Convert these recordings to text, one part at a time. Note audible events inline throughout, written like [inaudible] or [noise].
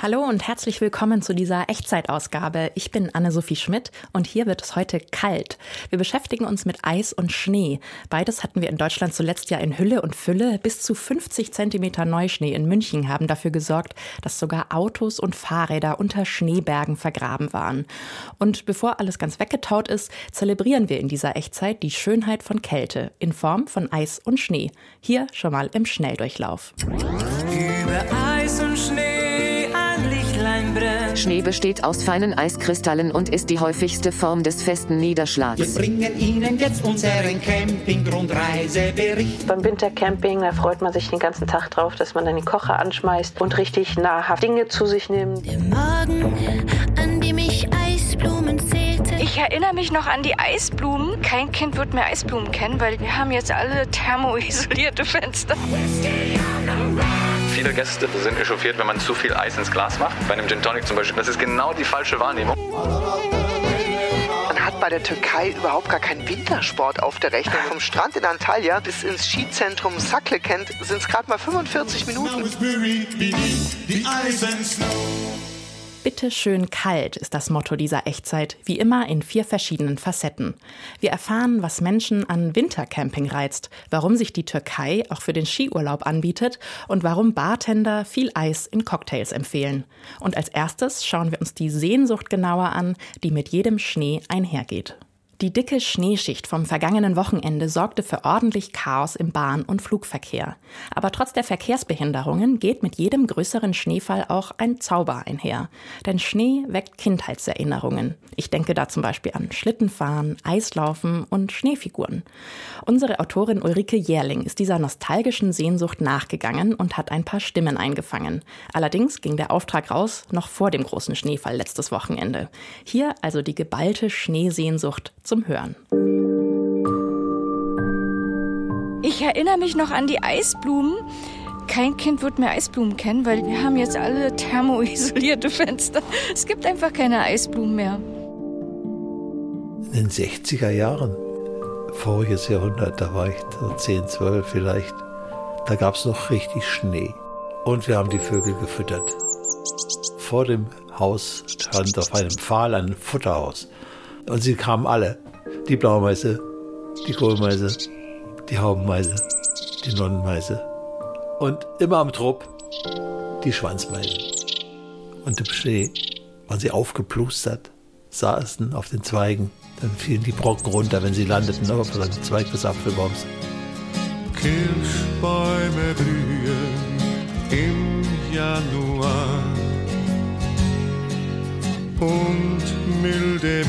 Hallo und herzlich willkommen zu dieser Echtzeitausgabe. Ich bin Anne-Sophie Schmidt und hier wird es heute kalt. Wir beschäftigen uns mit Eis und Schnee. Beides hatten wir in Deutschland zuletzt ja in Hülle und Fülle. Bis zu 50 Zentimeter Neuschnee in München haben dafür gesorgt, dass sogar Autos und Fahrräder unter Schneebergen vergraben waren. Und bevor alles ganz weggetaut ist, zelebrieren wir in dieser Echtzeit die Schönheit von Kälte in Form von Eis und Schnee. Hier schon mal im Schnelldurchlauf. Über Eis und Schnee Schnee besteht aus feinen Eiskristallen und ist die häufigste Form des festen Niederschlags. Wir bringen Ihnen jetzt unseren Campinggrundreisebericht. Beim Wintercamping, da freut man sich den ganzen Tag drauf, dass man dann den Kocher anschmeißt und richtig nahrhaft Dinge zu sich nimmt. Der Morgen, an dem ich Eisblumen zählte. Ich erinnere mich noch an die Eisblumen. Kein Kind wird mehr Eisblumen kennen, weil wir haben jetzt alle thermoisolierte Fenster. Viele Gäste sind echauffiert, wenn man zu viel Eis ins Glas macht. Bei einem Gin Tonic zum Beispiel. Das ist genau die falsche Wahrnehmung. Man hat bei der Türkei überhaupt gar keinen Wintersport auf der Rechnung. Vom Strand in Antalya bis ins Skizentrum Saklekent sind es gerade mal 45 Minuten. Bitte schön kalt ist das Motto dieser Echtzeit, wie immer in vier verschiedenen Facetten. Wir erfahren, was Menschen an Wintercamping reizt, warum sich die Türkei auch für den Skiurlaub anbietet und warum Bartender viel Eis in Cocktails empfehlen. Und als erstes schauen wir uns die Sehnsucht genauer an, die mit jedem Schnee einhergeht. Die dicke Schneeschicht vom vergangenen Wochenende sorgte für ordentlich Chaos im Bahn- und Flugverkehr. Aber trotz der Verkehrsbehinderungen geht mit jedem größeren Schneefall auch ein Zauber einher. Denn Schnee weckt Kindheitserinnerungen. Ich denke da zum Beispiel an Schlittenfahren, Eislaufen und Schneefiguren. Unsere Autorin Ulrike Jährling ist dieser nostalgischen Sehnsucht nachgegangen und hat ein paar Stimmen eingefangen. Allerdings ging der Auftrag raus noch vor dem großen Schneefall letztes Wochenende. Hier also die geballte Schneesehnsucht zum Hören. Ich erinnere mich noch an die Eisblumen. Kein Kind wird mehr Eisblumen kennen, weil wir haben jetzt alle thermoisolierte [laughs] Fenster. Es gibt einfach keine Eisblumen mehr. In den 60er Jahren, voriges Jahrhundert, da war ich so 10, 12 vielleicht, da gab es noch richtig Schnee. Und wir haben die Vögel gefüttert. Vor dem Haus stand auf einem Pfahl ein Futterhaus. Und sie kamen alle. Die Blaumeise, die Kohlmeise, die Haubenmeise, die Nonnenmeise. Und immer am Trupp die Schwanzmeisen. Und im Schnee waren sie aufgeplustert, saßen auf den Zweigen. Dann fielen die Brocken runter, wenn sie landeten auf dem Zweig des Apfelbaums. Kirschbäume blühen im Januar und milde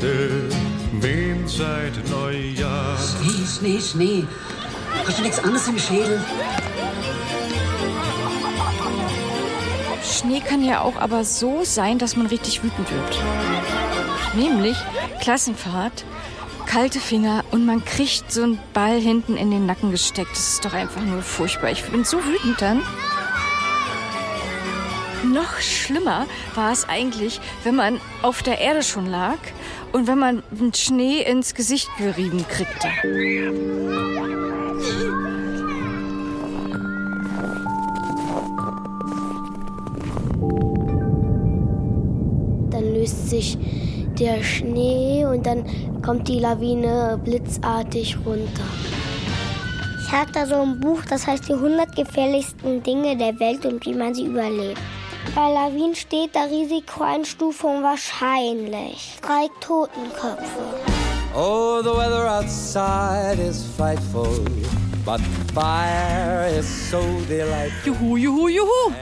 Winde wehen seit Neujahr. Schnee, Schnee, Schnee. Hast du nichts anderes im Schädel? Schnee kann ja auch aber so sein, dass man richtig wütend wird. Nämlich Klassenfahrt, kalte Finger und man kriegt so einen Ball hinten in den Nacken gesteckt. Das ist doch einfach nur furchtbar. Ich bin so wütend dann. Noch schlimmer war es eigentlich, wenn man auf der Erde schon lag und wenn man den Schnee ins Gesicht gerieben kriegte. Dann löst sich der Schnee und dann kommt die Lawine blitzartig runter. Ich habe da so ein Buch, das heißt die 100 gefährlichsten Dinge der Welt und wie man sie überlebt. Bei Lawinen steht da Risikoeinstufung wahrscheinlich. Drei Totenköpfe. Oh, the weather outside is frightful, but fire is so delightful. Juhu, juhu, juhu.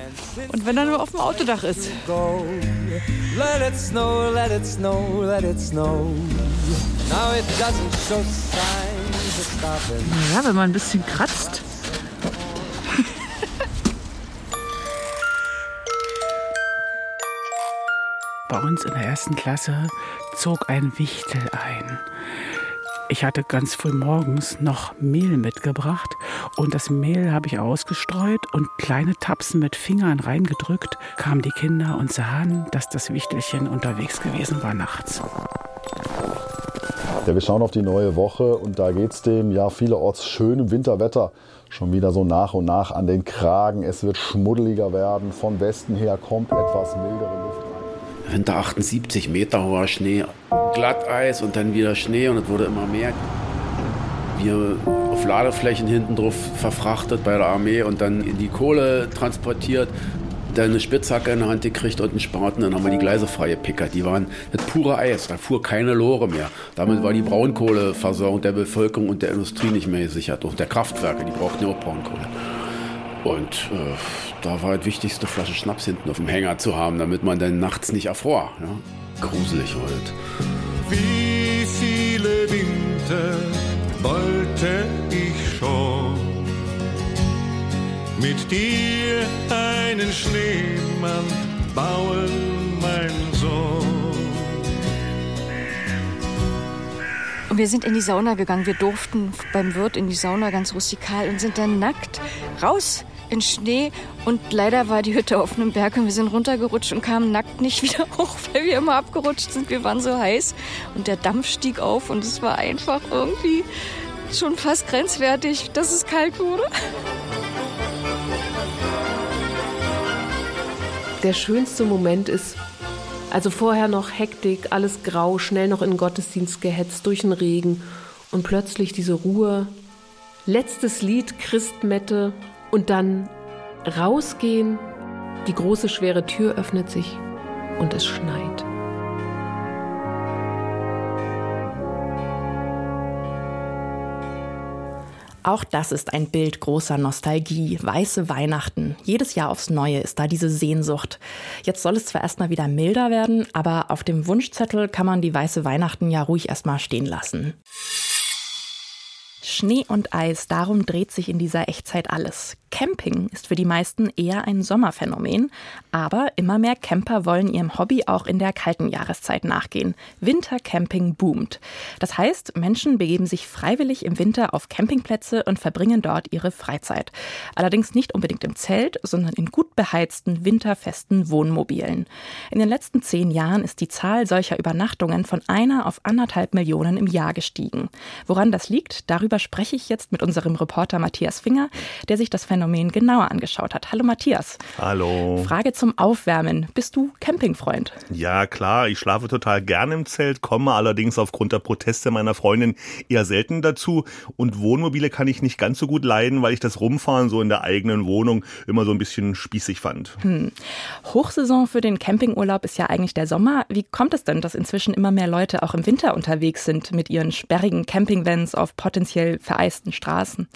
Und wenn er nur auf dem Autodach ist. Let it snow, let it snow, let it snow. Now it doesn't show signs of stopping. Ja, wenn man ein bisschen kratzt. Bei uns in der ersten Klasse zog ein Wichtel ein. Ich hatte ganz früh morgens noch Mehl mitgebracht und das Mehl habe ich ausgestreut und kleine Tapsen mit Fingern reingedrückt, kamen die Kinder und sahen, dass das Wichtelchen unterwegs gewesen war nachts. Ja, wir schauen auf die neue Woche und da geht es dem ja vielerorts schönem Winterwetter schon wieder so nach und nach an den Kragen. Es wird schmuddeliger werden. Von Westen her kommt etwas mildere Luft Winter 78 Meter hoher Schnee, Glatteis und dann wieder Schnee und es wurde immer mehr. Wir auf Ladeflächen hinten drauf verfrachtet bei der Armee und dann in die Kohle transportiert dann eine Spitzhacke in der Hand gekriegt und einen Spaten, dann haben wir die Gleise freigepickert. Die waren das pure Eis, da fuhr keine Lore mehr. Damit war die Braunkohleversorgung der Bevölkerung und der Industrie nicht mehr gesichert. Auch der Kraftwerke, die brauchten ja auch Braunkohle. Und äh, da war das wichtigste Flasche Schnaps hinten auf dem Hänger zu haben, damit man dann nachts nicht erfror. Ja? Gruselig halt. Wie viele Winter wollte ich schon mit dir einen Schneemann bauen, Und wir sind in die Sauna gegangen. Wir durften beim Wirt in die Sauna ganz rustikal und sind dann nackt raus in Schnee. Und leider war die Hütte auf einem Berg und wir sind runtergerutscht und kamen nackt nicht [laughs] wieder hoch, weil wir immer abgerutscht sind. Wir waren so heiß und der Dampf stieg auf und es war einfach irgendwie schon fast grenzwertig, dass es kalt wurde. der schönste Moment ist, also vorher noch Hektik, alles grau, schnell noch in den Gottesdienst gehetzt durch den Regen und plötzlich diese Ruhe. Letztes Lied, Christmette und dann rausgehen, die große schwere Tür öffnet sich und es schneit. Auch das ist ein Bild großer Nostalgie. Weiße Weihnachten. Jedes Jahr aufs Neue ist da diese Sehnsucht. Jetzt soll es zwar erstmal wieder milder werden, aber auf dem Wunschzettel kann man die weiße Weihnachten ja ruhig erstmal stehen lassen. Schnee und Eis, darum dreht sich in dieser Echtzeit alles. Camping ist für die meisten eher ein Sommerphänomen, aber immer mehr Camper wollen ihrem Hobby auch in der kalten Jahreszeit nachgehen. Wintercamping boomt. Das heißt, Menschen begeben sich freiwillig im Winter auf Campingplätze und verbringen dort ihre Freizeit. Allerdings nicht unbedingt im Zelt, sondern in gut beheizten, winterfesten Wohnmobilen. In den letzten zehn Jahren ist die Zahl solcher Übernachtungen von einer auf anderthalb Millionen im Jahr gestiegen. Woran das liegt, darüber spreche ich jetzt mit unserem Reporter Matthias Finger, der sich das Phänomen genauer angeschaut hat. Hallo Matthias. Hallo. Frage zum Aufwärmen. Bist du Campingfreund? Ja, klar. Ich schlafe total gerne im Zelt, komme allerdings aufgrund der Proteste meiner Freundin eher selten dazu. Und Wohnmobile kann ich nicht ganz so gut leiden, weil ich das Rumfahren so in der eigenen Wohnung immer so ein bisschen spießig fand. Hm. Hochsaison für den Campingurlaub ist ja eigentlich der Sommer. Wie kommt es denn, dass inzwischen immer mehr Leute auch im Winter unterwegs sind mit ihren sperrigen Campingvans auf potenziell vereisten Straßen?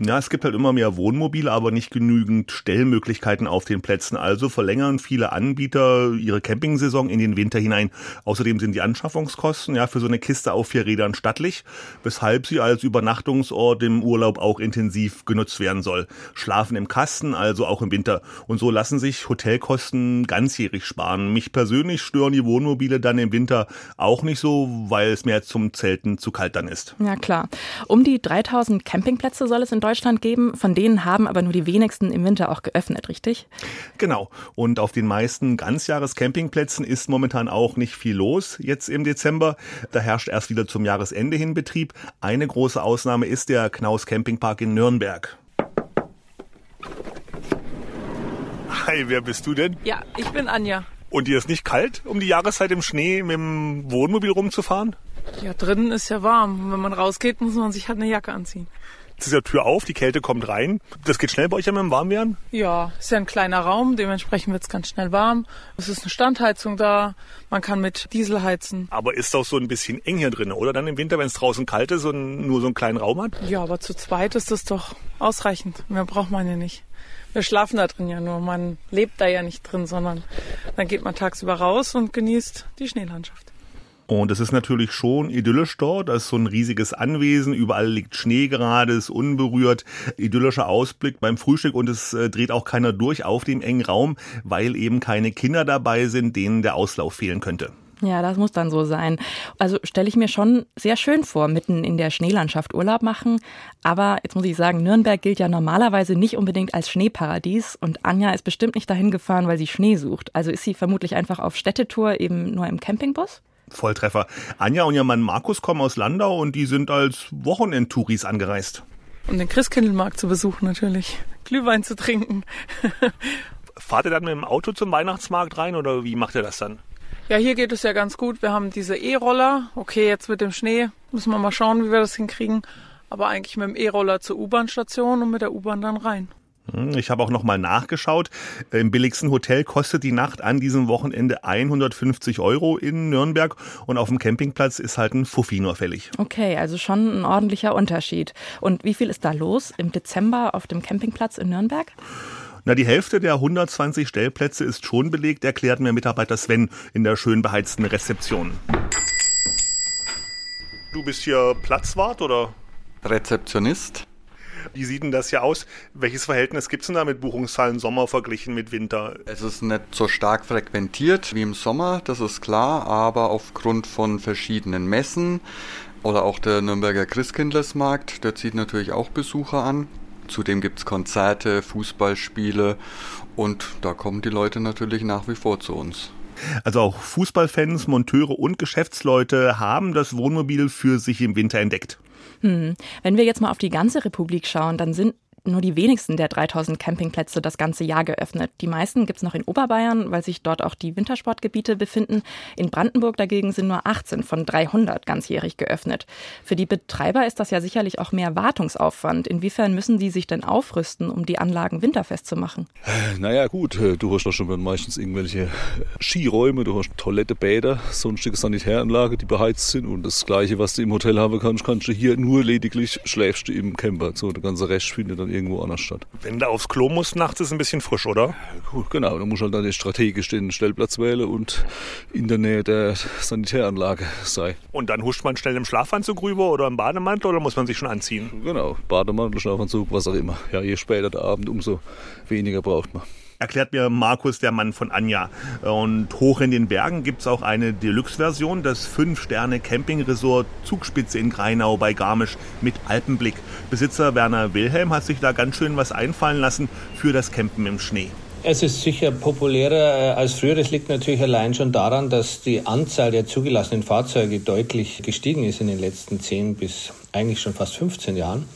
Ja, es gibt halt immer mehr Wohnmobile, aber nicht genügend Stellmöglichkeiten auf den Plätzen. Also verlängern viele Anbieter ihre Campingsaison in den Winter hinein. Außerdem sind die Anschaffungskosten ja für so eine Kiste auf vier Rädern stattlich, weshalb sie als Übernachtungsort im Urlaub auch intensiv genutzt werden soll. Schlafen im Kasten, also auch im Winter. Und so lassen sich Hotelkosten ganzjährig sparen. Mich persönlich stören die Wohnmobile dann im Winter auch nicht so, weil es mir zum Zelten zu kalt dann ist. Ja klar. Um die 3000 Campingplätze soll es in Deutschland geben, von denen haben aber nur die wenigsten im Winter auch geöffnet, richtig? Genau. Und auf den meisten Ganzjahres-Campingplätzen ist momentan auch nicht viel los jetzt im Dezember. Da herrscht erst wieder zum Jahresende hin Betrieb. Eine große Ausnahme ist der Knaus Campingpark in Nürnberg. Hi, wer bist du denn? Ja, ich bin Anja. Und dir ist nicht kalt, um die Jahreszeit im Schnee mit dem Wohnmobil rumzufahren? Ja, drinnen ist ja warm. Und wenn man rausgeht, muss man sich halt eine Jacke anziehen. Jetzt ist ja Tür auf, die Kälte kommt rein. Das geht schnell bei euch ja mit dem Warmwerden? Ja, ist ja ein kleiner Raum, dementsprechend wird es ganz schnell warm. Es ist eine Standheizung da, man kann mit Diesel heizen. Aber ist doch so ein bisschen eng hier drin, oder? Dann im Winter, wenn es draußen kalt ist und nur so einen kleinen Raum hat? Ja, aber zu zweit ist das doch ausreichend. Mehr braucht man ja nicht. Wir schlafen da drin ja nur, man lebt da ja nicht drin, sondern dann geht man tagsüber raus und genießt die Schneelandschaft. Und es ist natürlich schon idyllisch dort. Da ist so ein riesiges Anwesen. Überall liegt Schnee gerade, ist unberührt. Idyllischer Ausblick beim Frühstück und es äh, dreht auch keiner durch auf dem engen Raum, weil eben keine Kinder dabei sind, denen der Auslauf fehlen könnte. Ja, das muss dann so sein. Also stelle ich mir schon sehr schön vor, mitten in der Schneelandschaft Urlaub machen. Aber jetzt muss ich sagen, Nürnberg gilt ja normalerweise nicht unbedingt als Schneeparadies. Und Anja ist bestimmt nicht dahin gefahren, weil sie Schnee sucht. Also ist sie vermutlich einfach auf Städtetour eben nur im Campingbus? Volltreffer. Anja und ihr Mann Markus kommen aus Landau und die sind als Wochenendtouris angereist. Um den Christkindlmarkt zu besuchen natürlich. Glühwein zu trinken. Fahrt ihr dann mit dem Auto zum Weihnachtsmarkt rein oder wie macht ihr das dann? Ja, hier geht es ja ganz gut. Wir haben diese E-Roller. Okay, jetzt mit dem Schnee müssen wir mal schauen, wie wir das hinkriegen. Aber eigentlich mit dem E-Roller zur U-Bahn-Station und mit der U-Bahn dann rein. Hm, ich habe auch noch mal nachgeschaut. Im billigsten Hotel kostet die Nacht an diesem Wochenende 150 Euro in Nürnberg und auf dem Campingplatz ist halt ein Fuffi nur fällig. Okay, also schon ein ordentlicher Unterschied. Und wie viel ist da los im Dezember auf dem Campingplatz in Nürnberg? Na, die Hälfte der 120 Stellplätze ist schon belegt, erklärt mir Mitarbeiter Sven in der schön beheizten Rezeption. Du bist hier Platzwart oder? Rezeptionist. Wie sieht denn das hier aus? Welches Verhältnis gibt es denn da mit Buchungszahlen Sommer verglichen mit Winter? Es ist nicht so stark frequentiert wie im Sommer, das ist klar, aber aufgrund von verschiedenen Messen oder auch der Nürnberger Christkindlesmarkt, der zieht natürlich auch Besucher an. Zudem gibt es Konzerte, Fußballspiele und da kommen die Leute natürlich nach wie vor zu uns. Also auch Fußballfans, Monteure und Geschäftsleute haben das Wohnmobil für sich im Winter entdeckt. Hm. Wenn wir jetzt mal auf die ganze Republik schauen, dann sind nur die wenigsten der 3000 Campingplätze das ganze Jahr geöffnet. Die meisten gibt es noch in Oberbayern, weil sich dort auch die Wintersportgebiete befinden. In Brandenburg dagegen sind nur 18 von 300 ganzjährig geöffnet. Für die Betreiber ist das ja sicherlich auch mehr Wartungsaufwand. Inwiefern müssen die sich denn aufrüsten, um die Anlagen winterfest zu machen? Naja gut, äh, du hast doch schon meistens irgendwelche Skiräume, du hast Toilette, Bäder, sonstige Sanitäranlage, die beheizt sind und das Gleiche, was du im Hotel haben kannst, kannst du hier nur lediglich schläfst du im Camper. So, der ganze Rest findet dann irgendwo anders statt. Wenn du aufs Klo musst nachts, ist es ein bisschen frisch, oder? Gut, genau. Da musst du halt dann strategisch den Stellplatz wählen und in der Nähe der Sanitäranlage sein. Und dann huscht man schnell im Schlafanzug rüber oder im Bademantel oder muss man sich schon anziehen? Genau, Bademantel, Schlafanzug, was auch immer. Ja, je später der Abend, umso weniger braucht man erklärt mir Markus, der Mann von Anja. Und hoch in den Bergen gibt es auch eine Deluxe-Version, das 5-Sterne-Camping-Resort Zugspitze in Greinau bei Garmisch mit Alpenblick. Besitzer Werner Wilhelm hat sich da ganz schön was einfallen lassen für das Campen im Schnee. Es ist sicher populärer als früher. Das liegt natürlich allein schon daran, dass die Anzahl der zugelassenen Fahrzeuge deutlich gestiegen ist in den letzten 10 bis eigentlich schon fast 15 Jahren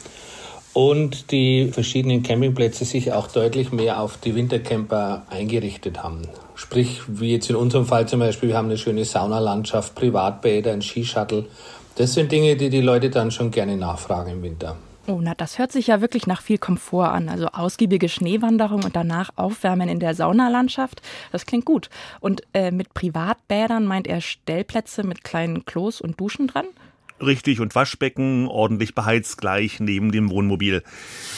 und die verschiedenen Campingplätze sich auch deutlich mehr auf die Wintercamper eingerichtet haben. Sprich, wie jetzt in unserem Fall zum Beispiel, wir haben eine schöne Saunalandschaft, Privatbäder, ein Skishuttle. Das sind Dinge, die die Leute dann schon gerne nachfragen im Winter. Oh, na, das hört sich ja wirklich nach viel Komfort an. Also ausgiebige Schneewanderung und danach Aufwärmen in der Saunalandschaft. Das klingt gut. Und äh, mit Privatbädern meint er Stellplätze mit kleinen Klos und Duschen dran? Richtig und Waschbecken ordentlich beheizt gleich neben dem Wohnmobil.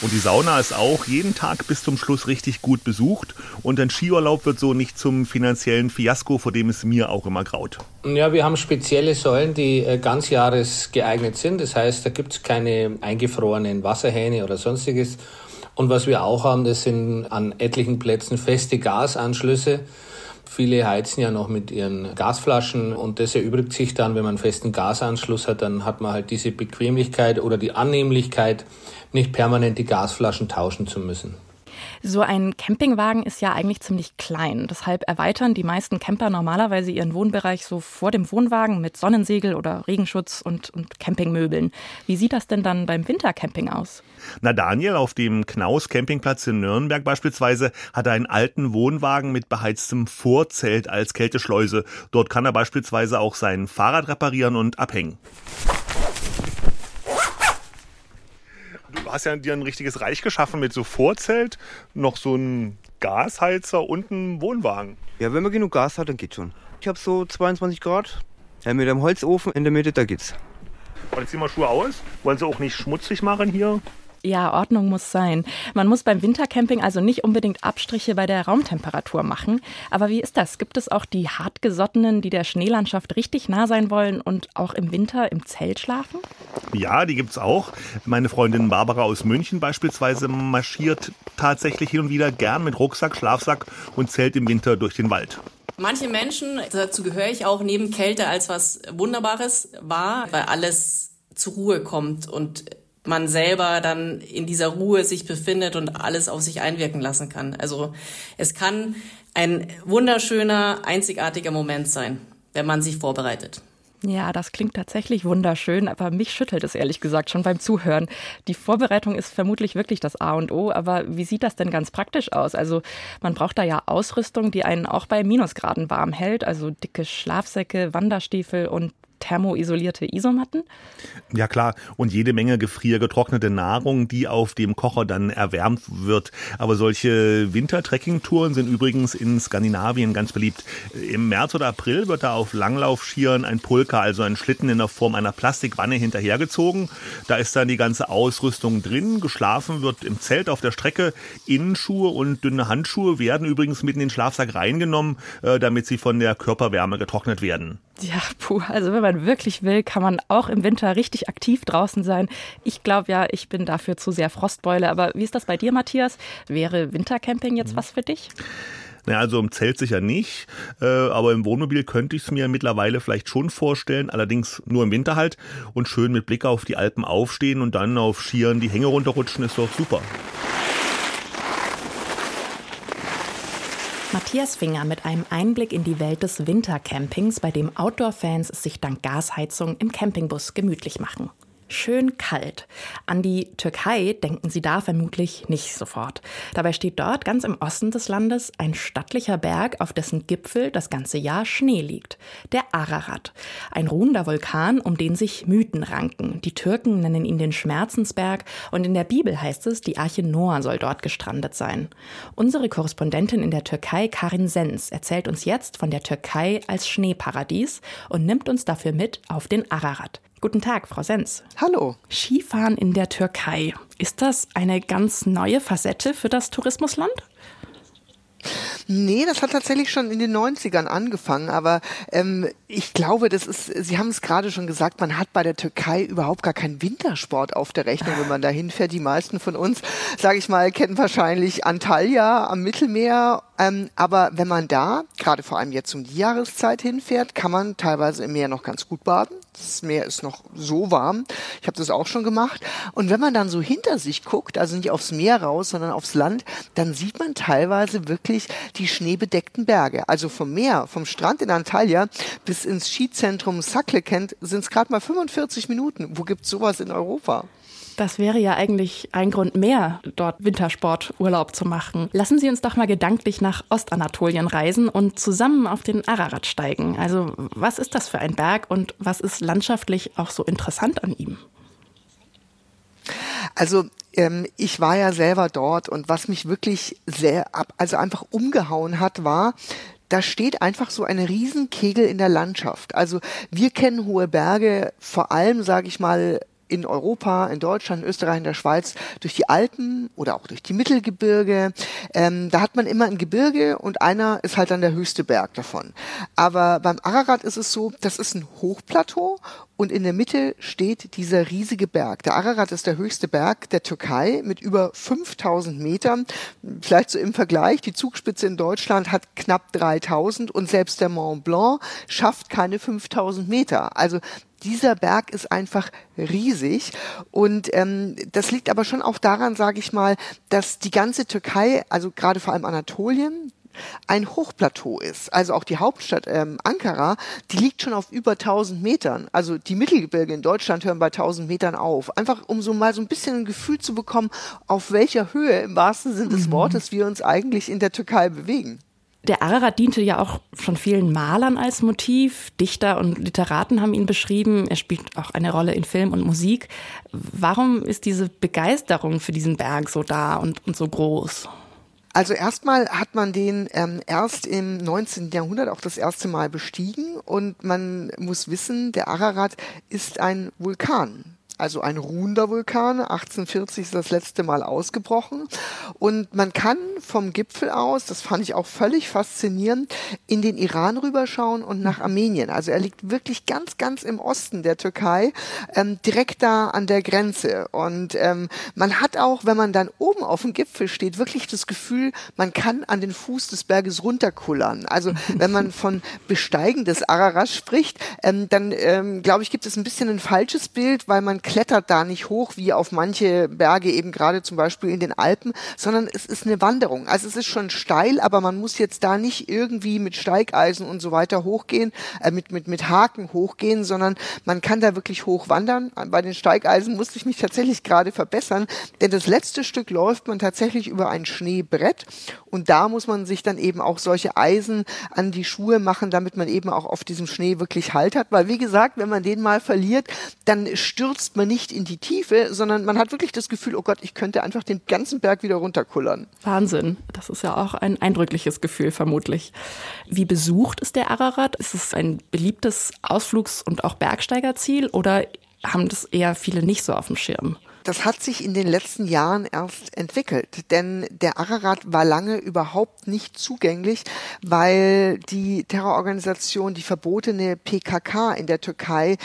Und die Sauna ist auch jeden Tag bis zum Schluss richtig gut besucht und ein Skiurlaub wird so nicht zum finanziellen Fiasko, vor dem es mir auch immer graut. Ja, wir haben spezielle Säulen, die äh, ganzjahres geeignet sind. Das heißt, da gibt es keine eingefrorenen Wasserhähne oder sonstiges. Und was wir auch haben, das sind an etlichen Plätzen feste Gasanschlüsse Viele heizen ja noch mit ihren Gasflaschen und das erübrigt sich dann, wenn man einen festen Gasanschluss hat, dann hat man halt diese Bequemlichkeit oder die Annehmlichkeit, nicht permanent die Gasflaschen tauschen zu müssen. So ein Campingwagen ist ja eigentlich ziemlich klein. Deshalb erweitern die meisten Camper normalerweise ihren Wohnbereich so vor dem Wohnwagen mit Sonnensegel oder Regenschutz und, und Campingmöbeln. Wie sieht das denn dann beim Wintercamping aus? Na, Daniel, auf dem Knaus Campingplatz in Nürnberg beispielsweise hat er einen alten Wohnwagen mit beheiztem Vorzelt als Kälteschleuse. Dort kann er beispielsweise auch sein Fahrrad reparieren und abhängen. Du hast ja dir ein richtiges Reich geschaffen mit so Vorzelt, noch so ein Gasheizer und einem Wohnwagen. Ja, wenn man genug Gas hat, dann geht's schon. Ich habe so 22 Grad. Ja, mit einem Holzofen in der Mitte, da geht's. Und jetzt ziehen wir Schuhe aus. Wollen sie auch nicht schmutzig machen hier? Ja, Ordnung muss sein. Man muss beim Wintercamping also nicht unbedingt Abstriche bei der Raumtemperatur machen. Aber wie ist das? Gibt es auch die hartgesottenen, die der Schneelandschaft richtig nah sein wollen und auch im Winter im Zelt schlafen? Ja, die gibt es auch. Meine Freundin Barbara aus München beispielsweise marschiert tatsächlich hin und wieder gern mit Rucksack, Schlafsack und Zelt im Winter durch den Wald. Manche Menschen, dazu gehöre ich auch, neben Kälte als was Wunderbares wahr, weil alles zur Ruhe kommt und man selber dann in dieser Ruhe sich befindet und alles auf sich einwirken lassen kann. Also es kann ein wunderschöner, einzigartiger Moment sein. wenn man sich vorbereitet. Ja, das klingt tatsächlich wunderschön, aber mich schüttelt es ehrlich gesagt schon beim Zuhören. Die Vorbereitung ist vermutlich wirklich das A und O, aber wie sieht das denn ganz praktisch aus? Also man braucht da ja Ausrüstung, die einen auch bei Minusgraden warm hält, also dicke Schlafsäcke, Wanderstiefel und thermoisolierte Isomatten? Ja klar, und jede Menge gefriergetrocknete Nahrung, die auf dem Kocher dann erwärmt wird. Aber solche Wintertrekkingtouren sind übrigens in Skandinavien ganz beliebt. Im März oder April wird da auf Langlaufschieren ein Pulka, also ein Schlitten in der Form einer Plastikwanne hinterhergezogen. Da ist dann die ganze Ausrüstung drin. Geschlafen wird im Zelt auf der Strecke. Innenschuhe und dünne Handschuhe werden übrigens mit in den Schlafsack reingenommen, äh, damit sie von der Körperwärme getrocknet werden. Ja, puh, also wenn man wirklich will, kann man auch im Winter richtig aktiv draußen sein. Ich glaube ja, ich bin dafür zu sehr Frostbeule. Aber wie ist das bei dir, Matthias? Wäre Wintercamping jetzt was für dich? Naja, also im Zelt sicher nicht, äh, aber im Wohnmobil könnte ich es mir mittlerweile vielleicht schon vorstellen, allerdings nur im Winter halt und schön mit Blick auf die Alpen aufstehen und dann auf Skiern die Hänge runterrutschen ist doch super. Matthias Finger mit einem Einblick in die Welt des Wintercampings, bei dem Outdoor-Fans sich dank Gasheizung im Campingbus gemütlich machen schön kalt. An die Türkei denken Sie da vermutlich nicht sofort. Dabei steht dort ganz im Osten des Landes ein stattlicher Berg, auf dessen Gipfel das ganze Jahr Schnee liegt. Der Ararat. Ein ruhender Vulkan, um den sich Mythen ranken. Die Türken nennen ihn den Schmerzensberg und in der Bibel heißt es, die Arche Noah soll dort gestrandet sein. Unsere Korrespondentin in der Türkei, Karin Sens, erzählt uns jetzt von der Türkei als Schneeparadies und nimmt uns dafür mit auf den Ararat. Guten Tag, Frau Sens. Hallo. Skifahren in der Türkei. Ist das eine ganz neue Facette für das Tourismusland? Nee, das hat tatsächlich schon in den 90ern angefangen, aber ähm, ich glaube, das ist, Sie haben es gerade schon gesagt, man hat bei der Türkei überhaupt gar keinen Wintersport auf der Rechnung, wenn man da hinfährt. Die meisten von uns, sage ich mal, kennen wahrscheinlich Antalya am Mittelmeer, ähm, aber wenn man da, gerade vor allem jetzt um die Jahreszeit hinfährt, kann man teilweise im Meer noch ganz gut baden. Das Meer ist noch so warm. Ich habe das auch schon gemacht. Und wenn man dann so hinter sich guckt, also nicht aufs Meer raus, sondern aufs Land, dann sieht man teilweise wirklich die schneebedeckten Berge. Also vom Meer, vom Strand in Antalya bis ins Skizentrum Saklekent sind es gerade mal 45 Minuten. Wo gibt's sowas in Europa? Das wäre ja eigentlich ein Grund mehr, dort Wintersporturlaub zu machen. Lassen Sie uns doch mal gedanklich nach Ostanatolien reisen und zusammen auf den Ararat steigen. Also, was ist das für ein Berg und was ist landschaftlich auch so interessant an ihm? Also ähm, ich war ja selber dort und was mich wirklich sehr ab, also einfach umgehauen hat, war, da steht einfach so eine Riesenkegel in der Landschaft. Also wir kennen hohe Berge, vor allem, sage ich mal, in Europa, in Deutschland, in Österreich, in der Schweiz durch die Alpen oder auch durch die Mittelgebirge. Ähm, da hat man immer ein Gebirge und einer ist halt dann der höchste Berg davon. Aber beim Ararat ist es so, das ist ein Hochplateau und in der Mitte steht dieser riesige Berg. Der Ararat ist der höchste Berg der Türkei mit über 5000 Metern. Vielleicht so im Vergleich, die Zugspitze in Deutschland hat knapp 3000 und selbst der Mont Blanc schafft keine 5000 Meter. Also dieser Berg ist einfach riesig und ähm, das liegt aber schon auch daran, sage ich mal, dass die ganze Türkei, also gerade vor allem Anatolien, ein Hochplateau ist. Also auch die Hauptstadt ähm, Ankara, die liegt schon auf über 1000 Metern. Also die Mittelgebirge in Deutschland hören bei 1000 Metern auf. Einfach um so mal so ein bisschen ein Gefühl zu bekommen, auf welcher Höhe im wahrsten Sinne des mhm. Wortes wir uns eigentlich in der Türkei bewegen. Der Ararat diente ja auch schon vielen Malern als Motiv. Dichter und Literaten haben ihn beschrieben. Er spielt auch eine Rolle in Film und Musik. Warum ist diese Begeisterung für diesen Berg so da und, und so groß? Also erstmal hat man den ähm, erst im 19. Jahrhundert auch das erste Mal bestiegen und man muss wissen, der Ararat ist ein Vulkan also ein ruhender Vulkan. 1840 ist das letzte Mal ausgebrochen. Und man kann vom Gipfel aus, das fand ich auch völlig faszinierend, in den Iran rüberschauen und nach Armenien. Also er liegt wirklich ganz, ganz im Osten der Türkei, ähm, direkt da an der Grenze. Und ähm, man hat auch, wenn man dann oben auf dem Gipfel steht, wirklich das Gefühl, man kann an den Fuß des Berges runterkullern. Also [laughs] wenn man von Besteigen des Araras spricht, ähm, dann ähm, glaube ich, gibt es ein bisschen ein falsches Bild, weil man klettert da nicht hoch wie auf manche Berge eben gerade zum Beispiel in den Alpen, sondern es ist eine Wanderung. Also es ist schon steil, aber man muss jetzt da nicht irgendwie mit Steigeisen und so weiter hochgehen, äh, mit, mit, mit Haken hochgehen, sondern man kann da wirklich hoch wandern. Bei den Steigeisen musste ich mich tatsächlich gerade verbessern, denn das letzte Stück läuft man tatsächlich über ein Schneebrett und da muss man sich dann eben auch solche Eisen an die Schuhe machen, damit man eben auch auf diesem Schnee wirklich Halt hat, weil wie gesagt, wenn man den mal verliert, dann stürzt man nicht in die Tiefe, sondern man hat wirklich das Gefühl, oh Gott, ich könnte einfach den ganzen Berg wieder runterkullern. Wahnsinn. Das ist ja auch ein eindrückliches Gefühl vermutlich. Wie besucht ist der Ararat? Ist es ein beliebtes Ausflugs- und auch Bergsteigerziel oder haben das eher viele nicht so auf dem Schirm? Das hat sich in den letzten Jahren erst entwickelt, denn der Ararat war lange überhaupt nicht zugänglich, weil die Terrororganisation, die verbotene PKK in der Türkei,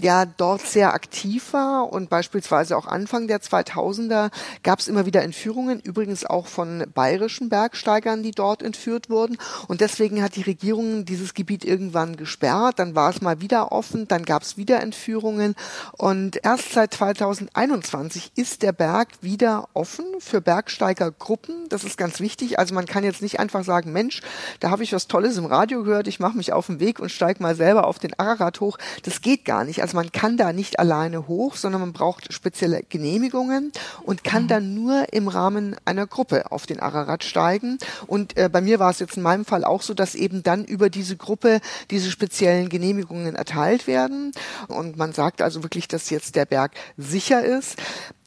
ja dort sehr aktiv war und beispielsweise auch Anfang der 2000er gab es immer wieder Entführungen, übrigens auch von bayerischen Bergsteigern, die dort entführt wurden. Und deswegen hat die Regierung dieses Gebiet irgendwann gesperrt, dann war es mal wieder offen, dann gab es wieder Entführungen. Und erst seit 2021 2021 ist der Berg wieder offen für Bergsteigergruppen. Das ist ganz wichtig. Also man kann jetzt nicht einfach sagen, Mensch, da habe ich was Tolles im Radio gehört, ich mache mich auf den Weg und steige mal selber auf den Ararat hoch. Das geht gar nicht. Also man kann da nicht alleine hoch, sondern man braucht spezielle Genehmigungen und kann mhm. dann nur im Rahmen einer Gruppe auf den Ararat steigen. Und äh, bei mir war es jetzt in meinem Fall auch so, dass eben dann über diese Gruppe diese speziellen Genehmigungen erteilt werden. Und man sagt also wirklich, dass jetzt der Berg sicher ist.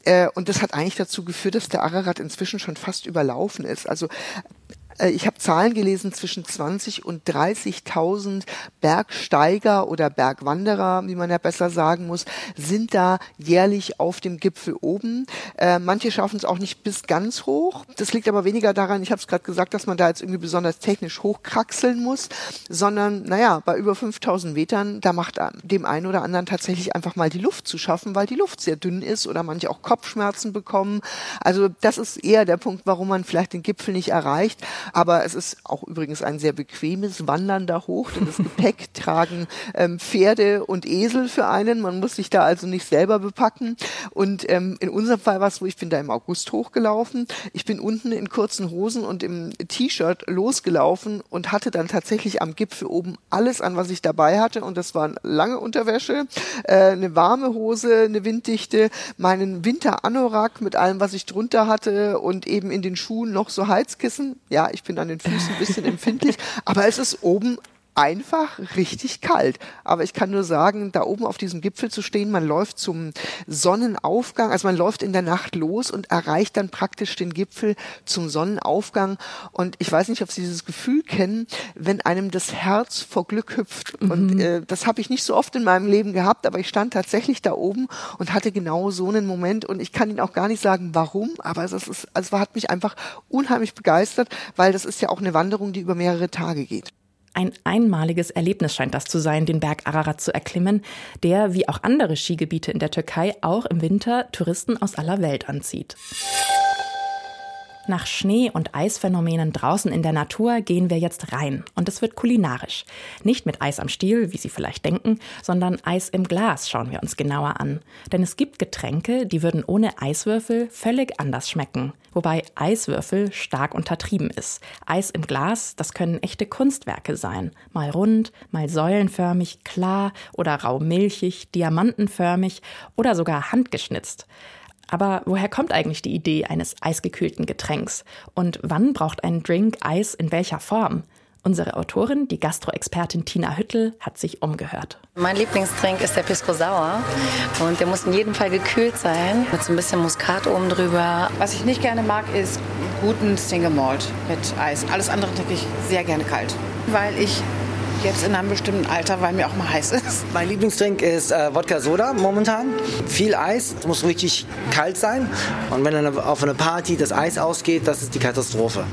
Äh, und das hat eigentlich dazu geführt, dass der Ararat inzwischen schon fast überlaufen ist. Also ich habe Zahlen gelesen, zwischen 20 und 30.000 Bergsteiger oder Bergwanderer, wie man ja besser sagen muss, sind da jährlich auf dem Gipfel oben. Äh, manche schaffen es auch nicht bis ganz hoch. Das liegt aber weniger daran, ich habe es gerade gesagt, dass man da jetzt irgendwie besonders technisch hochkraxeln muss, sondern naja, bei über 5000 Metern, da macht dem einen oder anderen tatsächlich einfach mal die Luft zu schaffen, weil die Luft sehr dünn ist oder manche auch Kopfschmerzen bekommen. Also das ist eher der Punkt, warum man vielleicht den Gipfel nicht erreicht. Aber es ist auch übrigens ein sehr bequemes Wandern da hoch, denn das [laughs] Gepäck tragen ähm, Pferde und Esel für einen. Man muss sich da also nicht selber bepacken. Und ähm, in unserem Fall war es so, ich bin da im August hochgelaufen. Ich bin unten in kurzen Hosen und im T-Shirt losgelaufen und hatte dann tatsächlich am Gipfel oben alles an, was ich dabei hatte. Und das waren lange Unterwäsche, äh, eine warme Hose, eine winddichte, meinen Winteranorak mit allem, was ich drunter hatte und eben in den Schuhen noch so Heizkissen. Ja, ich bin an den Füßen ein bisschen empfindlich, aber es ist oben einfach richtig kalt. Aber ich kann nur sagen, da oben auf diesem Gipfel zu stehen, man läuft zum Sonnenaufgang, also man läuft in der Nacht los und erreicht dann praktisch den Gipfel zum Sonnenaufgang. Und ich weiß nicht, ob Sie dieses Gefühl kennen, wenn einem das Herz vor Glück hüpft. Mhm. Und äh, das habe ich nicht so oft in meinem Leben gehabt, aber ich stand tatsächlich da oben und hatte genau so einen Moment. Und ich kann Ihnen auch gar nicht sagen, warum, aber es, ist, es hat mich einfach unheimlich begeistert, weil das ist ja auch eine Wanderung, die über mehrere Tage geht. Ein einmaliges Erlebnis scheint das zu sein, den Berg Ararat zu erklimmen, der, wie auch andere Skigebiete in der Türkei, auch im Winter Touristen aus aller Welt anzieht. Nach Schnee- und Eisphänomenen draußen in der Natur gehen wir jetzt rein. Und es wird kulinarisch. Nicht mit Eis am Stiel, wie Sie vielleicht denken, sondern Eis im Glas schauen wir uns genauer an. Denn es gibt Getränke, die würden ohne Eiswürfel völlig anders schmecken. Wobei Eiswürfel stark untertrieben ist. Eis im Glas, das können echte Kunstwerke sein. Mal rund, mal säulenförmig, klar oder rau milchig, diamantenförmig oder sogar handgeschnitzt. Aber woher kommt eigentlich die Idee eines eisgekühlten Getränks? Und wann braucht ein Drink Eis in welcher Form? Unsere Autorin, die Gastroexpertin Tina Hüttel, hat sich umgehört. Mein Lieblingsdrink ist der Pisco Sauer und der muss in jedem Fall gekühlt sein, mit so ein bisschen Muskat oben drüber. Was ich nicht gerne mag, ist guten Single Malt mit Eis. Alles andere trinke ich sehr gerne kalt, weil ich jetzt in einem bestimmten Alter, weil mir auch mal heiß ist. [laughs] Mein Lieblingsdrink ist äh, Wodka Soda momentan. Viel Eis, es muss richtig kalt sein. Und wenn dann auf eine Party das Eis ausgeht, das ist die Katastrophe.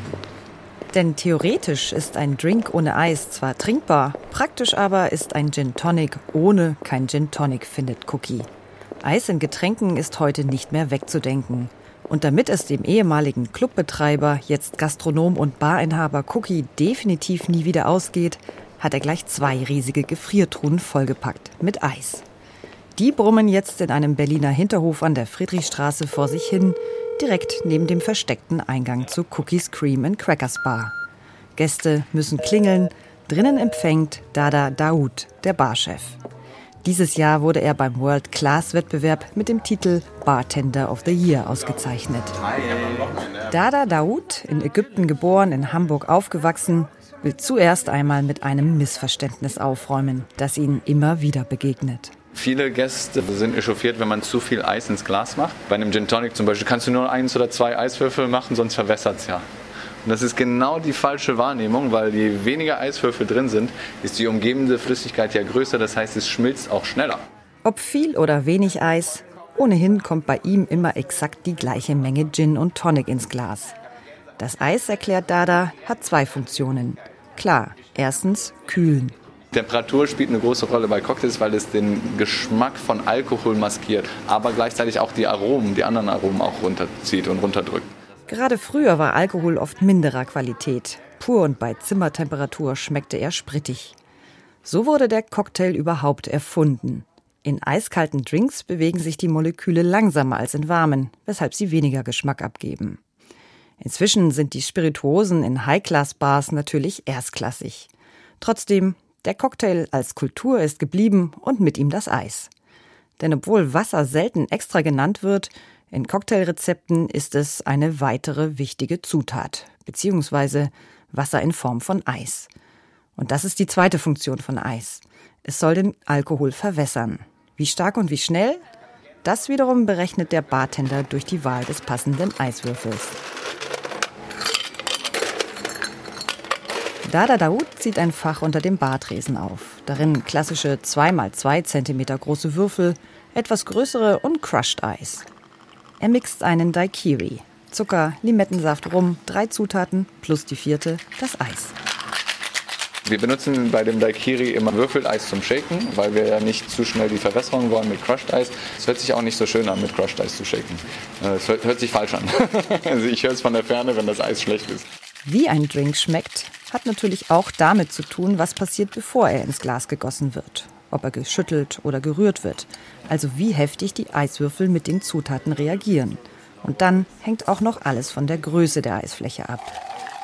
Denn theoretisch ist ein Drink ohne Eis zwar trinkbar, praktisch aber ist ein Gin Tonic ohne kein Gin Tonic, findet Cookie. Eis in Getränken ist heute nicht mehr wegzudenken. Und damit es dem ehemaligen Clubbetreiber, jetzt Gastronom und Barinhaber Cookie definitiv nie wieder ausgeht, hat er gleich zwei riesige Gefriertruhen vollgepackt mit Eis. Die brummen jetzt in einem Berliner Hinterhof an der Friedrichstraße vor sich hin, direkt neben dem versteckten Eingang zu Cookies Cream and Crackers Bar. Gäste müssen klingeln, drinnen empfängt Dada Daoud, der Barchef. Dieses Jahr wurde er beim World Class Wettbewerb mit dem Titel Bartender of the Year ausgezeichnet. Dada Daoud, in Ägypten geboren, in Hamburg aufgewachsen, will zuerst einmal mit einem Missverständnis aufräumen, das ihnen immer wieder begegnet. Viele Gäste sind echauffiert, wenn man zu viel Eis ins Glas macht. Bei einem Gin Tonic zum Beispiel kannst du nur eins oder zwei Eiswürfel machen, sonst verwässert es ja. Und das ist genau die falsche Wahrnehmung, weil je weniger Eiswürfel drin sind, ist die umgebende Flüssigkeit ja größer, das heißt, es schmilzt auch schneller. Ob viel oder wenig Eis, ohnehin kommt bei ihm immer exakt die gleiche Menge Gin und Tonic ins Glas. Das Eis, erklärt Dada, hat zwei Funktionen. Klar, erstens kühlen. Temperatur spielt eine große Rolle bei Cocktails, weil es den Geschmack von Alkohol maskiert, aber gleichzeitig auch die Aromen, die anderen Aromen auch runterzieht und runterdrückt. Gerade früher war Alkohol oft minderer Qualität. Pur und bei Zimmertemperatur schmeckte er sprittig. So wurde der Cocktail überhaupt erfunden. In eiskalten Drinks bewegen sich die Moleküle langsamer als in warmen, weshalb sie weniger Geschmack abgeben. Inzwischen sind die Spirituosen in High-Class-Bars natürlich erstklassig. Trotzdem, der Cocktail als Kultur ist geblieben und mit ihm das Eis. Denn obwohl Wasser selten extra genannt wird, in Cocktailrezepten ist es eine weitere wichtige Zutat, beziehungsweise Wasser in Form von Eis. Und das ist die zweite Funktion von Eis. Es soll den Alkohol verwässern. Wie stark und wie schnell? Das wiederum berechnet der Bartender durch die Wahl des passenden Eiswürfels. Dada Daoud zieht ein Fach unter dem Bartresen auf. Darin klassische 2x2 cm große Würfel, etwas größere und Crushed Eis. Er mixt einen Daiquiri. Zucker, Limettensaft, Rum, drei Zutaten plus die vierte, das Eis. Wir benutzen bei dem Daiquiri immer Würfeleis zum Shaken, weil wir ja nicht zu schnell die Verwässerung wollen mit Crushed Eis. Es hört sich auch nicht so schön an, mit Crushed Eis zu shaken. Äh, es hört, hört sich falsch an. [laughs] also ich höre es von der Ferne, wenn das Eis schlecht ist. Wie ein Drink schmeckt, hat natürlich auch damit zu tun, was passiert, bevor er ins Glas gegossen wird. Ob er geschüttelt oder gerührt wird. Also wie heftig die Eiswürfel mit den Zutaten reagieren. Und dann hängt auch noch alles von der Größe der Eisfläche ab.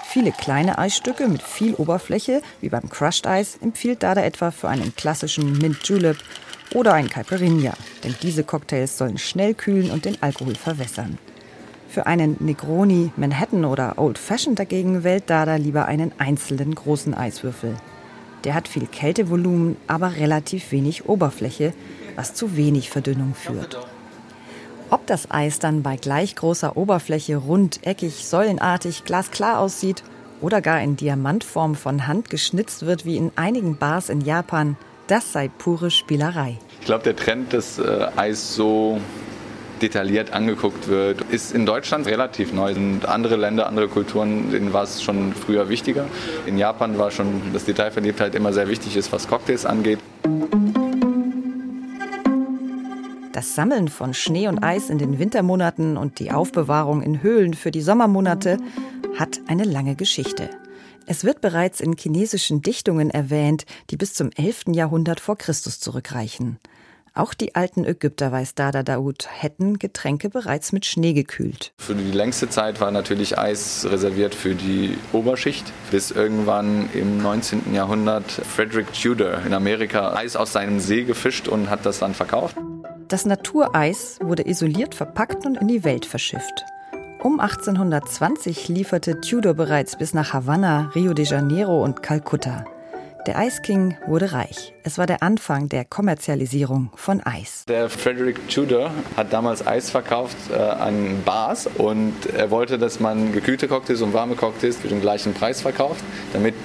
Viele kleine Eisstücke mit viel Oberfläche, wie beim Crushed Eis, empfiehlt Dada etwa für einen klassischen Mint Julep oder ein Caipirinha, denn diese Cocktails sollen schnell kühlen und den Alkohol verwässern. Für einen Negroni, Manhattan oder Old Fashioned dagegen wählt Dada lieber einen einzelnen großen Eiswürfel. Der hat viel Kältevolumen, aber relativ wenig Oberfläche, was zu wenig Verdünnung führt. Ob das Eis dann bei gleich großer Oberfläche rund, eckig, säulenartig, glasklar aussieht oder gar in Diamantform von Hand geschnitzt wird wie in einigen Bars in Japan, das sei pure Spielerei. Ich glaube, der Trend, dass äh, Eis so detailliert angeguckt wird, ist in Deutschland relativ neu. Und andere Länder, andere Kulturen, denen war es schon früher wichtiger. In Japan war schon das Detailverliebtheit immer sehr wichtig ist, was Cocktails angeht. Das Sammeln von Schnee und Eis in den Wintermonaten und die Aufbewahrung in Höhlen für die Sommermonate hat eine lange Geschichte. Es wird bereits in chinesischen Dichtungen erwähnt, die bis zum 11. Jahrhundert vor Christus zurückreichen. Auch die alten Ägypter, weiß Dada Daoud, hätten Getränke bereits mit Schnee gekühlt. Für die längste Zeit war natürlich Eis reserviert für die Oberschicht, bis irgendwann im 19. Jahrhundert Frederick Tudor in Amerika Eis aus seinem See gefischt und hat das dann verkauft. Das Natureis wurde isoliert verpackt und in die Welt verschifft. Um 1820 lieferte Tudor bereits bis nach Havanna, Rio de Janeiro und Kalkutta. Der Eisking wurde reich. Es war der Anfang der Kommerzialisierung von Eis. Der Frederick Tudor hat damals Eis verkauft äh, an Bars und er wollte, dass man gekühlte Cocktails und warme Cocktails für den gleichen Preis verkauft, damit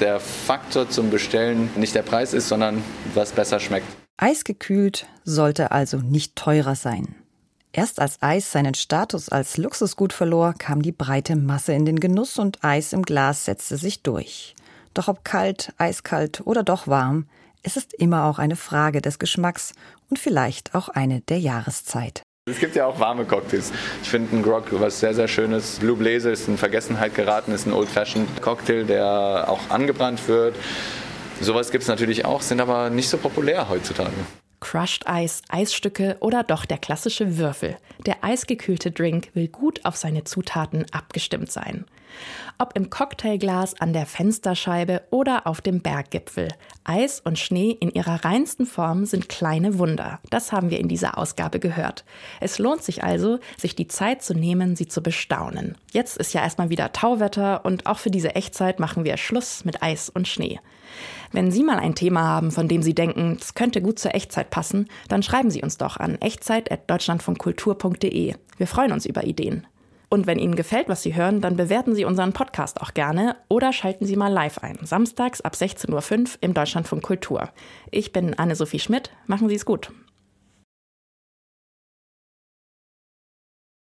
der Faktor zum Bestellen nicht der Preis ist, sondern was besser schmeckt. Eisgekühlt sollte also nicht teurer sein. Erst als Eis seinen Status als Luxusgut verlor, kam die breite Masse in den Genuss und Eis im Glas setzte sich durch. Doch ob kalt, eiskalt oder doch warm, es ist immer auch eine Frage des Geschmacks und vielleicht auch eine der Jahreszeit. Es gibt ja auch warme Cocktails. Ich finde ein Grog was sehr, sehr schönes. Blue Blazer ist in Vergessenheit geraten, ist ein Old-Fashioned Cocktail, der auch angebrannt wird. Sowas gibt es natürlich auch, sind aber nicht so populär heutzutage. Crushed Eis, Eisstücke oder doch der klassische Würfel. Der eisgekühlte Drink will gut auf seine Zutaten abgestimmt sein. Ob im Cocktailglas, an der Fensterscheibe oder auf dem Berggipfel. Eis und Schnee in ihrer reinsten Form sind kleine Wunder. Das haben wir in dieser Ausgabe gehört. Es lohnt sich also, sich die Zeit zu nehmen, sie zu bestaunen. Jetzt ist ja erstmal wieder Tauwetter und auch für diese Echtzeit machen wir Schluss mit Eis und Schnee. Wenn Sie mal ein Thema haben, von dem Sie denken, es könnte gut zur Echtzeit passen, dann schreiben Sie uns doch an echtzeit.deutschlandvonkultur.de. Wir freuen uns über Ideen. Und wenn Ihnen gefällt, was Sie hören, dann bewerten Sie unseren Podcast auch gerne oder schalten Sie mal live ein. Samstags ab 16.05 Uhr im Deutschlandfunk Kultur. Ich bin Anne-Sophie Schmidt. Machen Sie es gut.